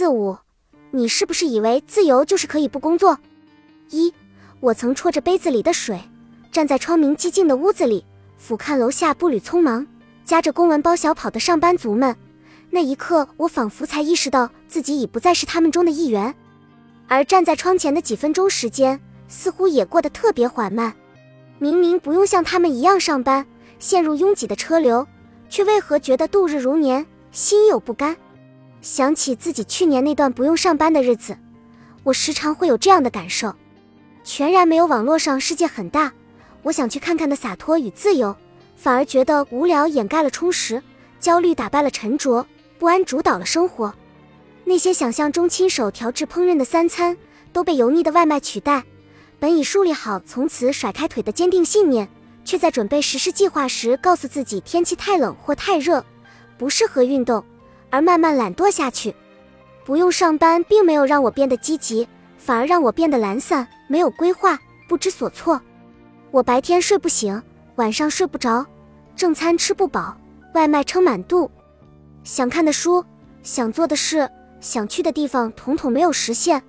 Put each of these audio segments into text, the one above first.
四五，你是不是以为自由就是可以不工作？一，我曾戳着杯子里的水，站在窗明几净的屋子里，俯瞰楼下步履匆忙、夹着公文包小跑的上班族们。那一刻，我仿佛才意识到自己已不再是他们中的一员。而站在窗前的几分钟时间，似乎也过得特别缓慢。明明不用像他们一样上班，陷入拥挤的车流，却为何觉得度日如年，心有不甘？想起自己去年那段不用上班的日子，我时常会有这样的感受：全然没有网络上世界很大，我想去看看的洒脱与自由，反而觉得无聊掩盖了充实，焦虑打败了沉着，不安主导了生活。那些想象中亲手调制烹饪的三餐，都被油腻的外卖取代。本已树立好从此甩开腿的坚定信念，却在准备实施计划时，告诉自己天气太冷或太热，不适合运动。而慢慢懒惰下去，不用上班，并没有让我变得积极，反而让我变得懒散，没有规划，不知所措。我白天睡不醒，晚上睡不着，正餐吃不饱，外卖撑满肚，想看的书，想做的事，想去的地方，统统没有实现，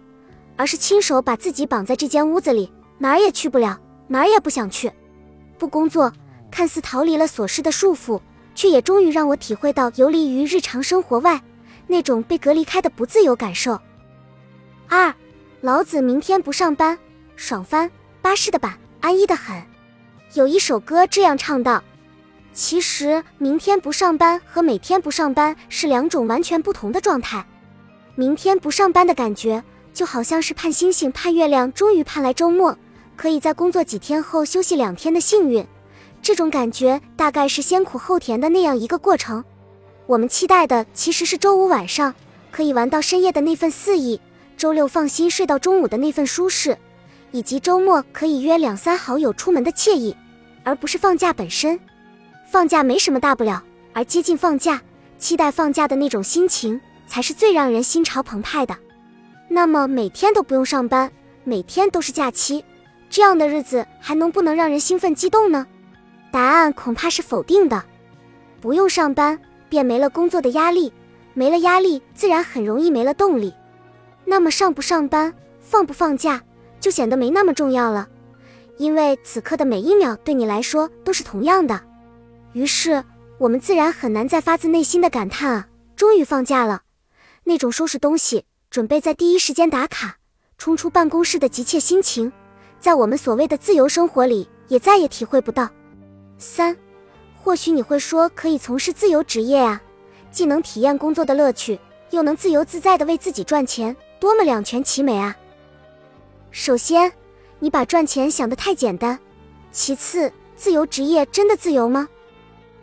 而是亲手把自己绑在这间屋子里，哪儿也去不了，哪儿也不想去。不工作，看似逃离了琐事的束缚。却也终于让我体会到游离于日常生活外那种被隔离开的不自由感受。二，老子明天不上班，爽翻，巴适的板，安逸的很。有一首歌这样唱道：“其实明天不上班和每天不上班是两种完全不同的状态。明天不上班的感觉，就好像是盼星星盼月亮，终于盼来周末，可以在工作几天后休息两天的幸运。”这种感觉大概是先苦后甜的那样一个过程。我们期待的其实是周五晚上可以玩到深夜的那份肆意，周六放心睡到中午的那份舒适，以及周末可以约两三好友出门的惬意，而不是放假本身。放假没什么大不了，而接近放假、期待放假的那种心情，才是最让人心潮澎湃的。那么每天都不用上班，每天都是假期，这样的日子还能不能让人兴奋激动呢？答案恐怕是否定的。不用上班，便没了工作的压力，没了压力，自然很容易没了动力。那么上不上班，放不放假，就显得没那么重要了，因为此刻的每一秒对你来说都是同样的。于是，我们自然很难再发自内心的感叹啊，终于放假了！那种收拾东西，准备在第一时间打卡，冲出办公室的急切心情，在我们所谓的自由生活里，也再也体会不到。三，或许你会说可以从事自由职业啊，既能体验工作的乐趣，又能自由自在的为自己赚钱，多么两全其美啊！首先，你把赚钱想得太简单；其次，自由职业真的自由吗？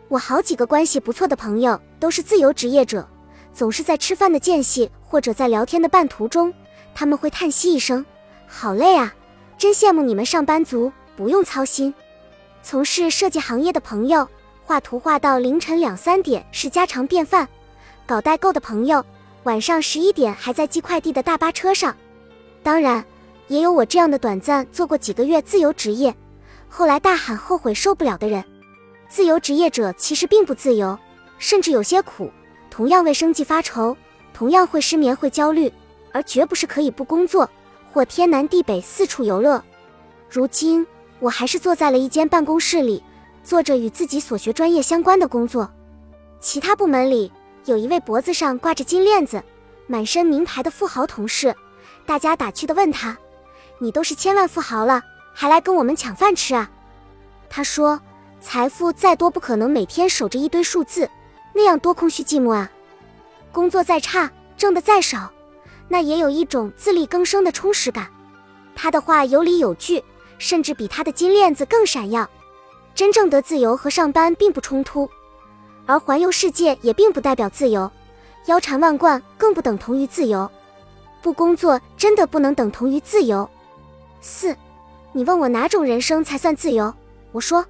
我好几个关系不错的朋友都是自由职业者，总是在吃饭的间隙或者在聊天的半途中，他们会叹息一声：“好累啊！”真羡慕你们上班族，不用操心。从事设计行业的朋友，画图画到凌晨两三点是家常便饭；搞代购的朋友，晚上十一点还在寄快递的大巴车上。当然，也有我这样的短暂做过几个月自由职业，后来大喊后悔受不了的人。自由职业者其实并不自由，甚至有些苦，同样为生计发愁，同样会失眠会焦虑，而绝不是可以不工作或天南地北四处游乐。如今。我还是坐在了一间办公室里，做着与自己所学专业相关的工作。其他部门里有一位脖子上挂着金链子、满身名牌的富豪同事，大家打趣地问他：“你都是千万富豪了，还来跟我们抢饭吃啊？”他说：“财富再多，不可能每天守着一堆数字，那样多空虚寂寞啊。工作再差，挣的再少，那也有一种自力更生的充实感。”他的话有理有据。甚至比他的金链子更闪耀。真正的自由和上班并不冲突，而环游世界也并不代表自由，腰缠万贯更不等同于自由。不工作真的不能等同于自由。四，你问我哪种人生才算自由？我说，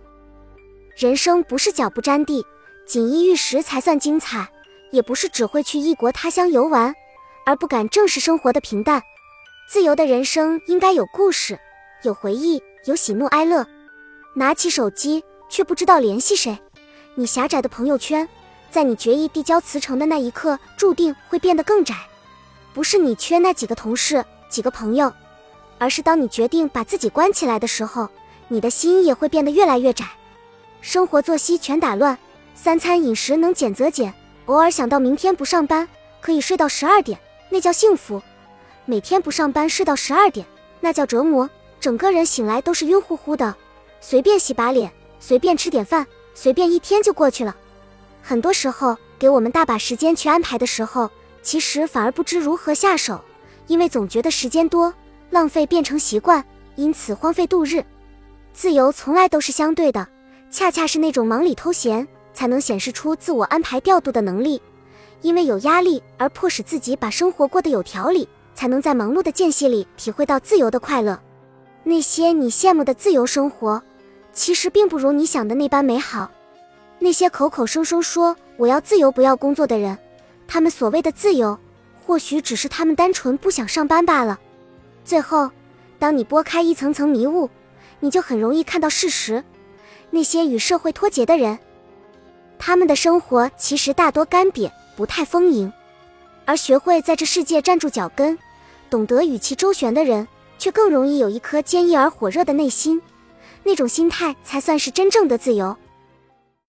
人生不是脚不沾地、锦衣玉食才算精彩，也不是只会去异国他乡游玩而不敢正视生活的平淡。自由的人生应该有故事。有回忆，有喜怒哀乐，拿起手机却不知道联系谁。你狭窄的朋友圈，在你决意递交辞呈的那一刻，注定会变得更窄。不是你缺那几个同事、几个朋友，而是当你决定把自己关起来的时候，你的心也会变得越来越窄。生活作息全打乱，三餐饮食能减则减，偶尔想到明天不上班可以睡到十二点，那叫幸福；每天不上班睡到十二点，那叫折磨。整个人醒来都是晕乎乎的，随便洗把脸，随便吃点饭，随便一天就过去了。很多时候，给我们大把时间去安排的时候，其实反而不知如何下手，因为总觉得时间多，浪费变成习惯，因此荒废度日。自由从来都是相对的，恰恰是那种忙里偷闲，才能显示出自我安排调度的能力。因为有压力而迫使自己把生活过得有条理，才能在忙碌的间隙里体会到自由的快乐。那些你羡慕的自由生活，其实并不如你想的那般美好。那些口口声声说我要自由不要工作的人，他们所谓的自由，或许只是他们单纯不想上班罢了。最后，当你拨开一层层迷雾，你就很容易看到事实：那些与社会脱节的人，他们的生活其实大多干瘪，不太丰盈；而学会在这世界站住脚跟，懂得与其周旋的人。却更容易有一颗坚毅而火热的内心，那种心态才算是真正的自由。